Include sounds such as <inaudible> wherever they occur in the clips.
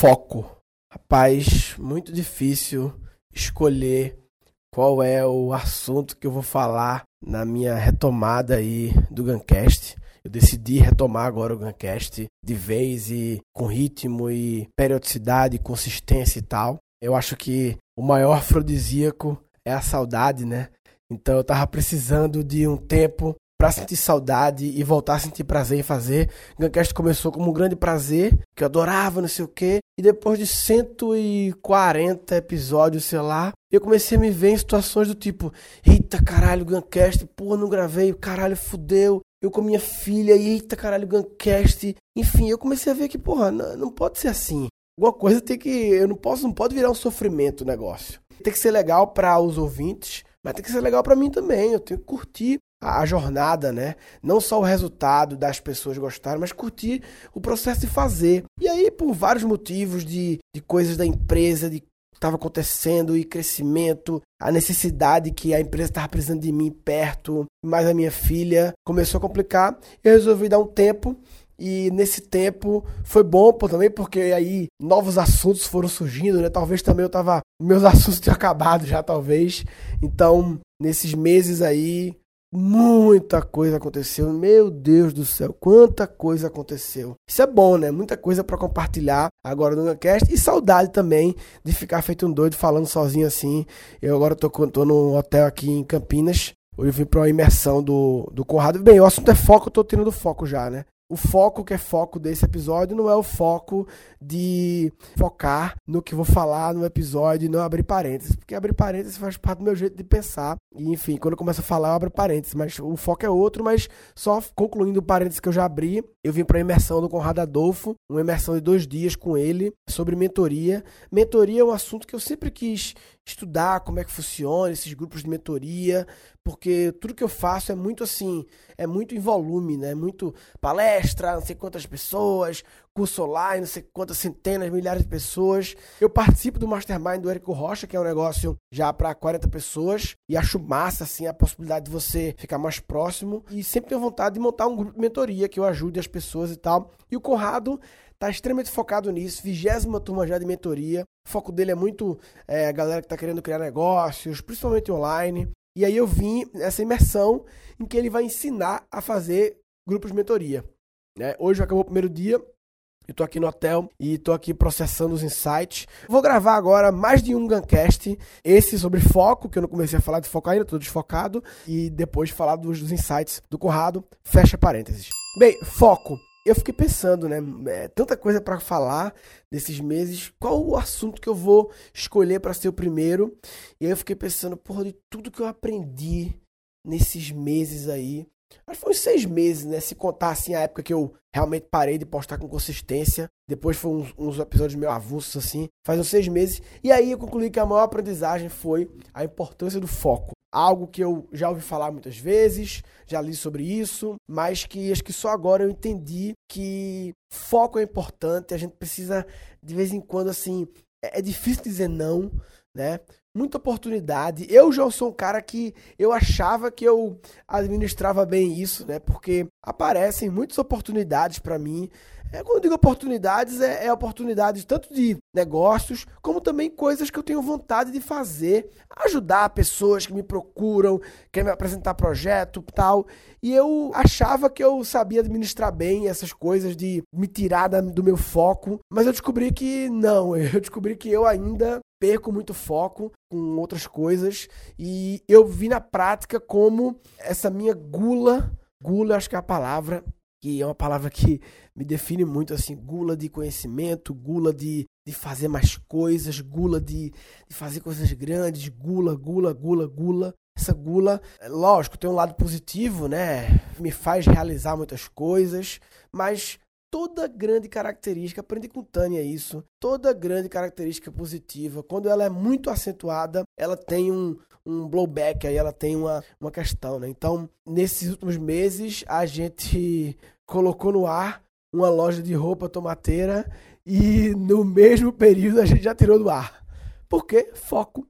Foco. Rapaz, muito difícil escolher qual é o assunto que eu vou falar na minha retomada aí do Guncast. Eu decidi retomar agora o Guncast de vez e com ritmo e periodicidade, consistência e tal. Eu acho que o maior afrodisíaco é a saudade, né? Então eu tava precisando de um tempo para sentir saudade e voltar a sentir prazer em fazer. Guncast começou como um grande prazer, que eu adorava, não sei o quê. E depois de 140 episódios, sei lá, eu comecei a me ver em situações do tipo: Eita caralho, Guncast, porra, não gravei, caralho, fudeu. Eu com minha filha, eita caralho, Guncast. Enfim, eu comecei a ver que, porra, não, não pode ser assim. Alguma coisa tem que. Eu não posso, não pode virar um sofrimento o negócio. Tem que ser legal para os ouvintes, mas tem que ser legal para mim também. Eu tenho que curtir a, jornada, né? Não só o resultado das pessoas gostarem, mas curtir o processo de fazer. E aí, por vários motivos de, de coisas da empresa, de estava acontecendo e crescimento, a necessidade que a empresa estava precisando de mim perto, mas a minha filha começou a complicar. Eu resolvi dar um tempo e nesse tempo foi bom também porque aí novos assuntos foram surgindo, né? Talvez também eu tava meus <laughs> assuntos tinham acabado já talvez. Então, nesses meses aí Muita coisa aconteceu, meu Deus do céu, quanta coisa aconteceu. Isso é bom, né? Muita coisa para compartilhar agora no Cast e saudade também de ficar feito um doido falando sozinho assim. Eu agora tô, tô no hotel aqui em Campinas. Hoje eu vim para uma imersão do, do Conrado. Bem, o assunto é foco, eu tô tendo foco já, né? O foco que é foco desse episódio não é o foco de focar no que vou falar no episódio e não abrir parênteses, porque abrir parênteses faz parte do meu jeito de pensar. E enfim, quando eu começo a falar, eu abro parênteses, mas o foco é outro, mas só concluindo o parênteses que eu já abri, eu vim para a imersão do Conrado Adolfo, uma imersão de dois dias com ele sobre mentoria. Mentoria é um assunto que eu sempre quis estudar como é que funciona esses grupos de mentoria, porque tudo que eu faço é muito assim, é muito em volume, né? Muito palestra, não sei quantas pessoas, curso online, não sei quantas centenas, milhares de pessoas. Eu participo do Mastermind do Érico Rocha, que é um negócio já para 40 pessoas, e acho massa assim a possibilidade de você ficar mais próximo e sempre tenho vontade de montar um grupo de mentoria que eu ajude as pessoas e tal. E o Conrado Tá extremamente focado nisso, vigésima turma já de mentoria. O foco dele é muito é, a galera que está querendo criar negócios, principalmente online. E aí eu vim nessa imersão em que ele vai ensinar a fazer grupos de mentoria. Né? Hoje acabou o primeiro dia, eu tô aqui no hotel e tô aqui processando os insights. Vou gravar agora mais de um Guncast. Esse sobre foco, que eu não comecei a falar de foco ainda, tô desfocado. E depois falar dos, dos insights do Conrado. Fecha parênteses. Bem, foco eu fiquei pensando, né? É, tanta coisa para falar desses meses. Qual o assunto que eu vou escolher para ser o primeiro? E aí eu fiquei pensando, porra, de tudo que eu aprendi nesses meses aí. Acho que foi uns seis meses, né? Se contar assim a época que eu realmente parei de postar com consistência. Depois foi uns, uns episódios meio avulsos, assim. Faz uns seis meses. E aí eu concluí que a maior aprendizagem foi a importância do foco algo que eu já ouvi falar muitas vezes, já li sobre isso, mas que acho que só agora eu entendi que foco é importante, a gente precisa de vez em quando assim, é, é difícil dizer não, né? Muita oportunidade. Eu já sou um cara que eu achava que eu administrava bem isso, né? Porque aparecem muitas oportunidades para mim é, quando eu digo oportunidades, é, é oportunidades tanto de negócios, como também coisas que eu tenho vontade de fazer, ajudar pessoas que me procuram, querem me apresentar projeto tal. E eu achava que eu sabia administrar bem essas coisas de me tirar da, do meu foco, mas eu descobri que não, <laughs> eu descobri que eu ainda perco muito foco com outras coisas e eu vi na prática como essa minha gula, gula acho que é a palavra, que é uma palavra que me define muito assim, gula de conhecimento, gula de, de fazer mais coisas, gula de, de fazer coisas grandes, gula, gula, gula, gula. Essa gula, lógico, tem um lado positivo, né? Me faz realizar muitas coisas, mas toda grande característica, aprendi com Tânia isso, toda grande característica positiva, quando ela é muito acentuada, ela tem um, um blowback, aí ela tem uma, uma questão, né? Então, nesses últimos meses, a gente colocou no ar uma loja de roupa tomateira e no mesmo período a gente já tirou do ar. Por quê? Foco.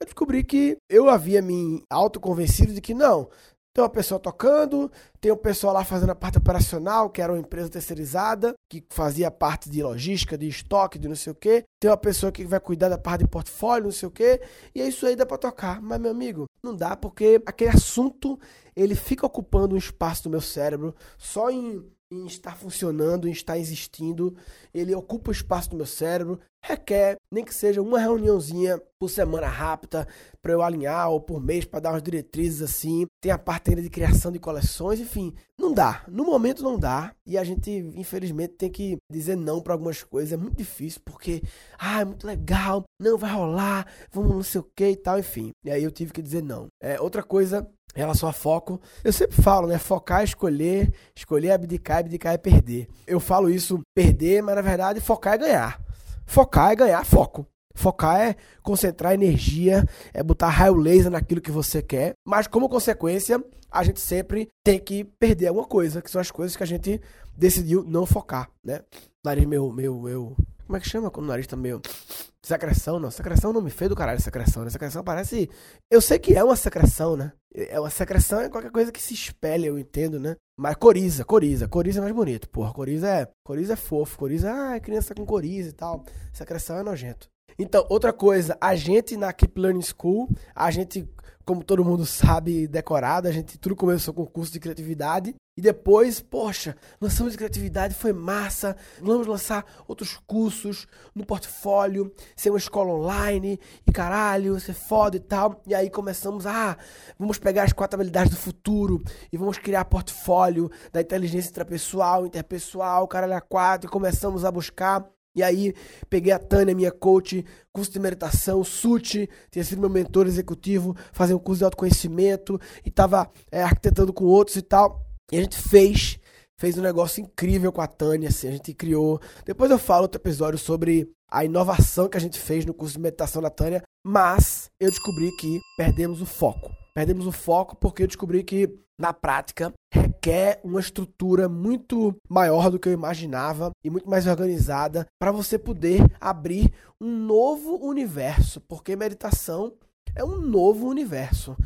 Eu descobri que eu havia me autoconvencido de que não, tem uma pessoa tocando, tem um pessoal lá fazendo a parte operacional, que era uma empresa terceirizada, que fazia parte de logística, de estoque, de não sei o quê. Tem uma pessoa que vai cuidar da parte de portfólio, não sei o quê. E é isso aí dá para tocar. Mas, meu amigo, não dá porque aquele assunto, ele fica ocupando um espaço do meu cérebro só em em estar funcionando, em estar existindo. Ele ocupa o espaço do meu cérebro, requer nem que seja uma reuniãozinha por semana rápida para eu alinhar ou por mês para dar umas diretrizes assim. Tem a parte ainda de criação de coleções, enfim, não dá. No momento não dá e a gente infelizmente tem que dizer não para algumas coisas. É muito difícil porque ah, é muito legal, não vai rolar, vamos não sei o que e tal, enfim. E aí eu tive que dizer não. É outra coisa em relação a foco, eu sempre falo, né? Focar é escolher, escolher é abdicar, abdicar é perder. Eu falo isso perder, mas na verdade focar é ganhar. Focar é ganhar foco. Focar é concentrar energia, é botar raio laser naquilo que você quer, mas como consequência, a gente sempre tem que perder alguma coisa, que são as coisas que a gente decidiu não focar, né? Nariz meu, meu, meu. Como é que chama quando o nariz tá meio. Secreção, não. Secreção não me fez do caralho secreção, né? Secreção parece. Eu sei que é uma secreção, né? É uma secreção é qualquer coisa que se espelha, eu entendo, né? Mas coriza, coriza. Coriza é mais bonito, porra. Coriza é. Coriza é fofo. Coriza, ah, é criança com coriza e tal. Secreção é nojento. Então, outra coisa, a gente na Keep Learning School, a gente como todo mundo sabe, decorada. A gente tudo começou com o curso de criatividade. E depois, poxa, lançamos de criatividade, foi massa. Vamos lançar outros cursos no portfólio, ser uma escola online, e caralho, ser foda e tal. E aí começamos, ah, vamos pegar as quatro habilidades do futuro e vamos criar portfólio da inteligência intrapessoal, interpessoal, caralho a quatro. E começamos a buscar e aí, peguei a Tânia, minha coach, curso de meditação, SUT, tinha sido meu mentor executivo, fazer um curso de autoconhecimento, e estava é, arquitetando com outros e tal. E a gente fez, fez um negócio incrível com a Tânia, assim, a gente criou. Depois eu falo outro episódio sobre a inovação que a gente fez no curso de meditação da Tânia, mas eu descobri que perdemos o foco. Perdemos o foco porque eu descobri que, na prática, requer uma estrutura muito maior do que eu imaginava e muito mais organizada para você poder abrir um novo universo, porque meditação é um novo universo.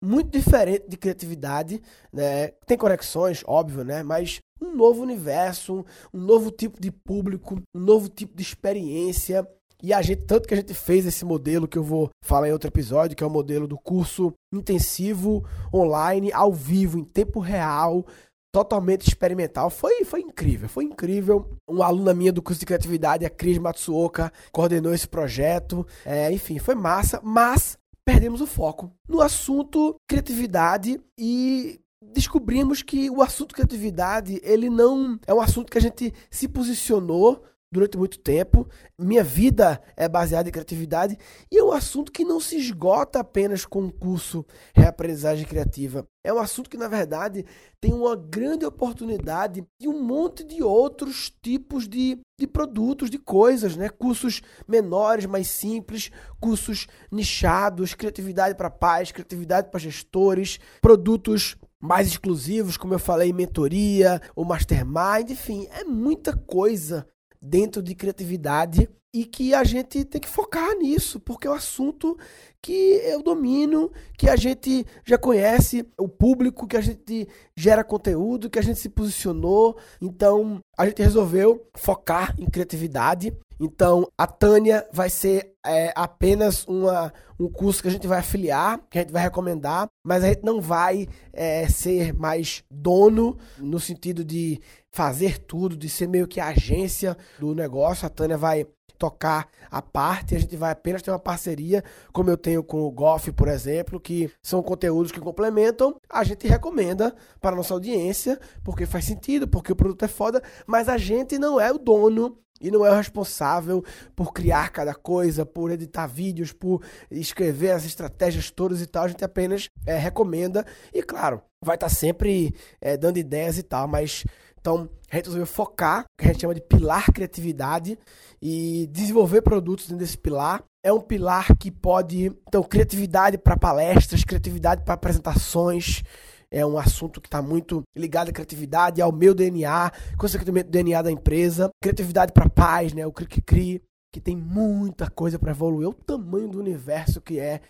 Muito diferente de criatividade, né? Tem conexões, óbvio, né? Mas um novo universo, um novo tipo de público, um novo tipo de experiência e a gente, tanto que a gente fez esse modelo que eu vou falar em outro episódio, que é o modelo do curso intensivo online, ao vivo, em tempo real, totalmente experimental. Foi, foi incrível, foi incrível. Uma aluna minha do curso de criatividade, a Cris Matsuoka, coordenou esse projeto. É, enfim, foi massa, mas perdemos o foco no assunto criatividade e descobrimos que o assunto criatividade, ele não é um assunto que a gente se posicionou durante muito tempo. Minha vida é baseada em criatividade e é um assunto que não se esgota apenas com o curso Reaprendizagem Criativa. É um assunto que, na verdade, tem uma grande oportunidade e um monte de outros tipos de, de produtos, de coisas, né? Cursos menores, mais simples, cursos nichados, criatividade para pais, criatividade para gestores, produtos mais exclusivos, como eu falei, mentoria, o mastermind, enfim, é muita coisa dentro de criatividade e que a gente tem que focar nisso, porque é um assunto que eu domino, que a gente já conhece, o público, que a gente gera conteúdo, que a gente se posicionou. Então, a gente resolveu focar em criatividade. Então, a Tânia vai ser é, apenas uma, um curso que a gente vai afiliar, que a gente vai recomendar, mas a gente não vai é, ser mais dono no sentido de fazer tudo, de ser meio que a agência do negócio. A Tânia vai tocar a parte, a gente vai apenas ter uma parceria, como eu tenho com o Goff, por exemplo, que são conteúdos que complementam, a gente recomenda para a nossa audiência, porque faz sentido, porque o produto é foda, mas a gente não é o dono e não é o responsável por criar cada coisa, por editar vídeos, por escrever as estratégias todas e tal. A gente apenas é, recomenda e, claro, vai estar tá sempre é, dando ideias e tal, mas então, a gente resolveu focar, que a gente chama de pilar criatividade, e desenvolver produtos dentro desse pilar. É um pilar que pode. Então, criatividade para palestras, criatividade para apresentações. É um assunto que está muito ligado à criatividade, ao meu DNA, consequentemente, DNA da empresa. Criatividade para paz, né? O Cri que tem muita coisa para evoluir. O tamanho do universo que é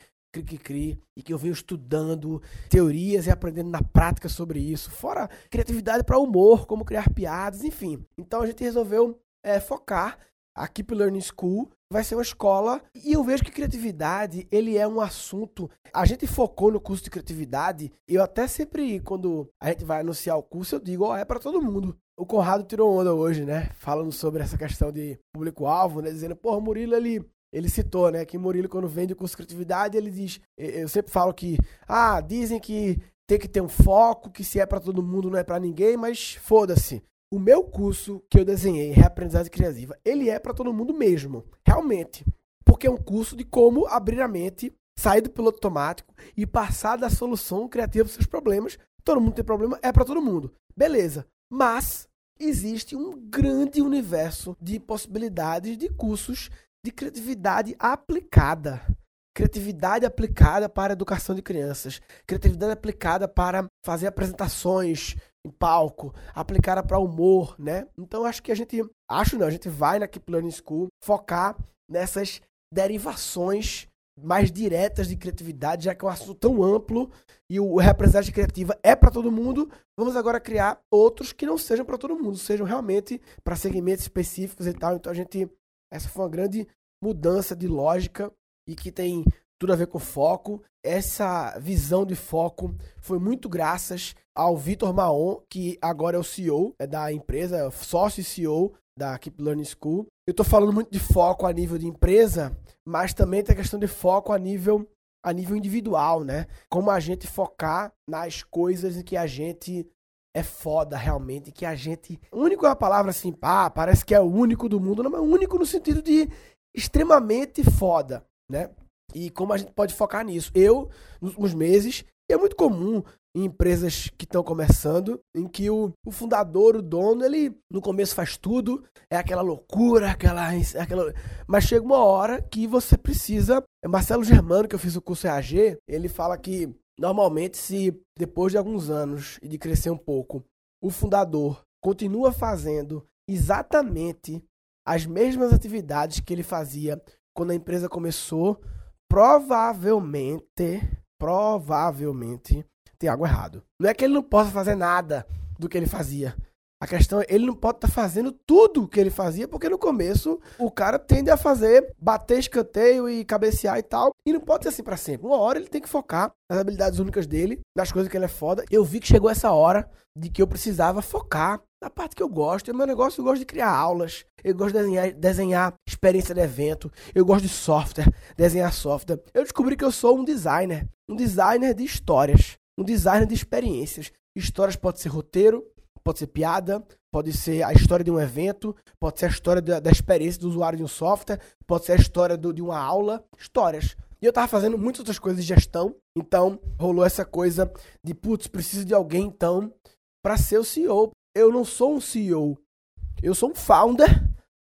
cri-cri-cri e que eu venho estudando teorias e aprendendo na prática sobre isso. Fora criatividade para humor, como criar piadas, enfim. Então a gente resolveu é, focar a Keep Learning School vai ser uma escola e eu vejo que criatividade ele é um assunto a gente focou no curso de criatividade eu até sempre quando a gente vai anunciar o curso eu digo ó oh, é para todo mundo o Conrado tirou onda hoje né falando sobre essa questão de público alvo né dizendo porra Murilo ele ele citou, né, que Murilo, quando vende criatividade, ele diz: eu sempre falo que, ah, dizem que tem que ter um foco, que se é para todo mundo não é para ninguém, mas foda-se. O meu curso que eu desenhei, Reaprendizagem Criativa, ele é para todo mundo mesmo, realmente. Porque é um curso de como abrir a mente, sair do piloto automático e passar da solução criativa para seus problemas. Todo mundo tem problema, é para todo mundo. Beleza. Mas existe um grande universo de possibilidades de cursos de criatividade aplicada. Criatividade aplicada para a educação de crianças. Criatividade aplicada para fazer apresentações em palco. Aplicada para humor, né? Então acho que a gente. Acho não, a gente vai na Keep Learning School focar nessas derivações mais diretas de criatividade, já que é um assunto tão amplo e o representante criativa é para todo mundo, vamos agora criar outros que não sejam para todo mundo, sejam realmente para segmentos específicos e tal. Então a gente essa foi uma grande mudança de lógica e que tem tudo a ver com foco. Essa visão de foco foi muito graças ao Vitor Maon, que agora é o CEO é da empresa, é sócio e CEO da Keep Learning School. Eu estou falando muito de foco a nível de empresa, mas também tem a questão de foco a nível a nível individual, né? Como a gente focar nas coisas em que a gente é foda realmente, que a gente. Único é uma palavra assim, pá, parece que é o único do mundo, não, mas único no sentido de extremamente foda, né? E como a gente pode focar nisso? Eu, nos últimos meses, é muito comum em empresas que estão começando, em que o, o, fundador, o dono, ele no começo faz tudo, é aquela loucura, aquela, aquela. Mas chega uma hora que você precisa. É Marcelo Germano, que eu fiz o curso EAG, ele fala que normalmente, se depois de alguns anos e de crescer um pouco, o fundador continua fazendo exatamente as mesmas atividades que ele fazia quando a empresa começou, provavelmente, provavelmente tem algo errado. Não é que ele não possa fazer nada do que ele fazia. A questão é, ele não pode estar tá fazendo tudo o que ele fazia, porque no começo o cara tende a fazer, bater escanteio e cabecear e tal. E não pode ser assim para sempre. Uma hora ele tem que focar nas habilidades únicas dele, nas coisas que ele é foda. Eu vi que chegou essa hora de que eu precisava focar na parte que eu gosto. É meu negócio, eu gosto de criar aulas, eu gosto de desenhar, desenhar experiência de evento, eu gosto de software, desenhar software. Eu descobri que eu sou um designer, um designer de histórias, um designer de experiências. Histórias pode ser roteiro, pode ser piada, pode ser a história de um evento, pode ser a história da, da experiência do usuário de um software, pode ser a história do, de uma aula, histórias. E eu tava fazendo muitas outras coisas de gestão, então rolou essa coisa de, putz, preciso de alguém então para ser o CEO. Eu não sou um CEO, eu sou um founder,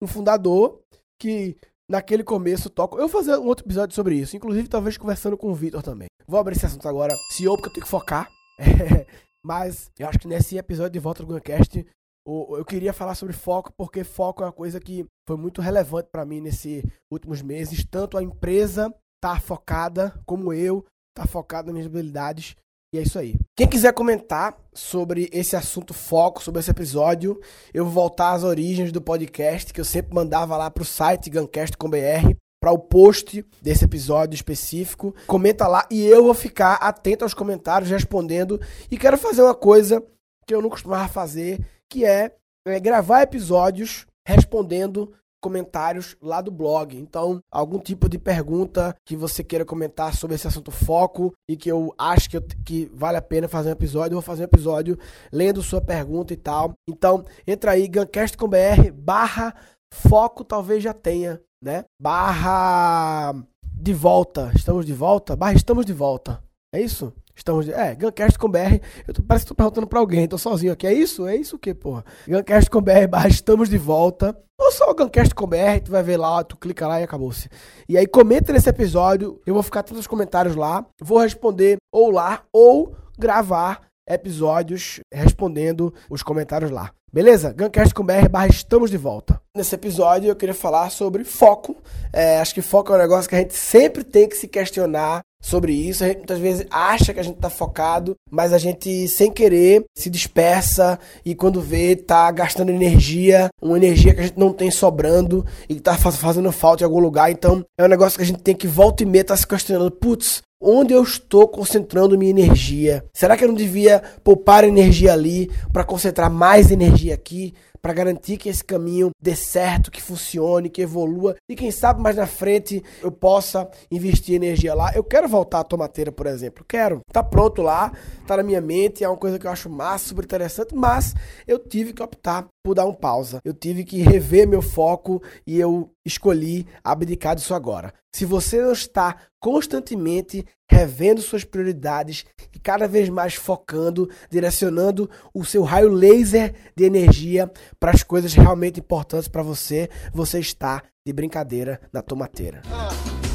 um fundador que naquele começo toco. Eu vou fazer um outro episódio sobre isso, inclusive talvez conversando com o Vitor também. Vou abrir esse assunto agora, CEO, porque eu tenho que focar. <laughs> Mas eu acho que nesse episódio de Volta do Guncast eu queria falar sobre foco, porque foco é uma coisa que foi muito relevante para mim nesses últimos meses. Tanto a empresa tá focada, como eu, tá focado nas minhas habilidades. É isso aí. Quem quiser comentar sobre esse assunto foco, sobre esse episódio, eu vou voltar às origens do podcast, que eu sempre mandava lá pro site Guncast.com.br para o post desse episódio específico. Comenta lá e eu vou ficar atento aos comentários, respondendo. E quero fazer uma coisa que eu não costumava fazer, que é, é gravar episódios respondendo comentários lá do blog. Então, algum tipo de pergunta que você queira comentar sobre esse assunto foco e que eu acho que, que vale a pena fazer um episódio, eu vou fazer um episódio lendo sua pergunta e tal. Então, entra aí, gancast.com.br barra foco talvez já tenha né? Barra de volta. Estamos de volta? Barra estamos de volta. É isso? Estamos. É, Guncast com BR. Eu tô, parece que tô perguntando pra alguém, tô sozinho aqui. É isso? É isso o que, porra? Guncast com BR, barra estamos de volta. Ou só o Guncast com BR, tu vai ver lá, tu clica lá e acabou-se. E aí comenta nesse episódio, eu vou ficar todos os comentários lá, vou responder ou lá, ou gravar episódios respondendo os comentários lá. Beleza? Guncast com BR barra estamos de volta. Nesse episódio eu queria falar sobre foco. É, acho que foco é um negócio que a gente sempre tem que se questionar sobre isso. A gente muitas vezes acha que a gente tá focado, mas a gente, sem querer, se dispersa e quando vê, tá gastando energia, uma energia que a gente não tem sobrando e que tá fazendo falta em algum lugar. Então, é um negócio que a gente tem que volta e meia tá se questionando. Putz, Onde eu estou concentrando minha energia? Será que eu não devia poupar energia ali para concentrar mais energia aqui? Para garantir que esse caminho dê certo, que funcione, que evolua e quem sabe mais na frente eu possa investir energia lá. Eu quero voltar à tomateira, por exemplo. Quero. Tá pronto lá, tá na minha mente, é uma coisa que eu acho massa, super interessante, mas eu tive que optar por dar um pausa. Eu tive que rever meu foco e eu escolhi abdicar disso agora. Se você não está constantemente revendo suas prioridades e cada vez mais focando, direcionando o seu raio laser de energia para as coisas realmente importantes para você, você está de brincadeira na tomateira. Ah,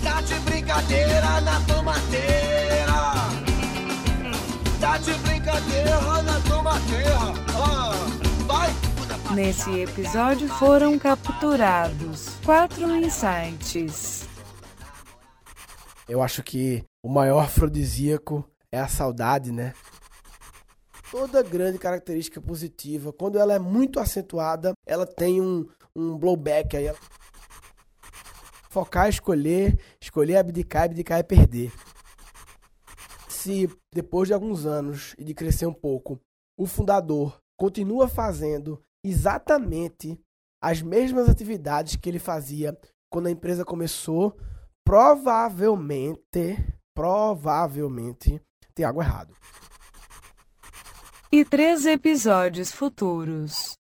tá de brincadeira na tomateira. Tá de brincadeira na tomateira. Ah, vai. Nesse episódio foram capturados quatro insights. Eu acho que o maior afrodisíaco é a saudade, né? Toda grande característica positiva, quando ela é muito acentuada, ela tem um, um blowback aí. Focar, escolher, escolher abdicar, abdicar é perder. Se depois de alguns anos e de crescer um pouco, o fundador continua fazendo exatamente as mesmas atividades que ele fazia quando a empresa começou, provavelmente provavelmente tem algo errado. E três episódios futuros.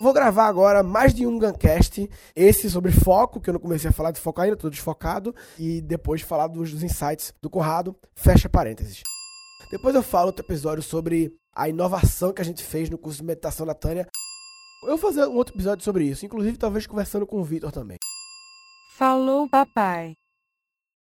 Vou gravar agora mais de um Guncast, esse sobre foco, que eu não comecei a falar de foco ainda, estou desfocado, e depois falar dos, dos insights do Conrado, fecha parênteses. Depois eu falo outro episódio sobre a inovação que a gente fez no curso de meditação da Tânia. Eu vou fazer um outro episódio sobre isso, inclusive talvez conversando com o Vitor também. Falou, papai.